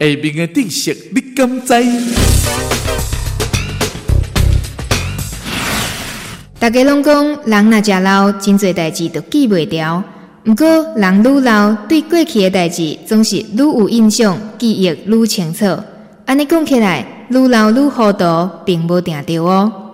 下面的知识你敢知？大家拢讲，人若食老，真侪代志都记袂牢。毋过，人愈老，对过去的代志总是愈有印象，记忆愈清楚。安尼讲起来，愈老愈糊涂，并无定着哦。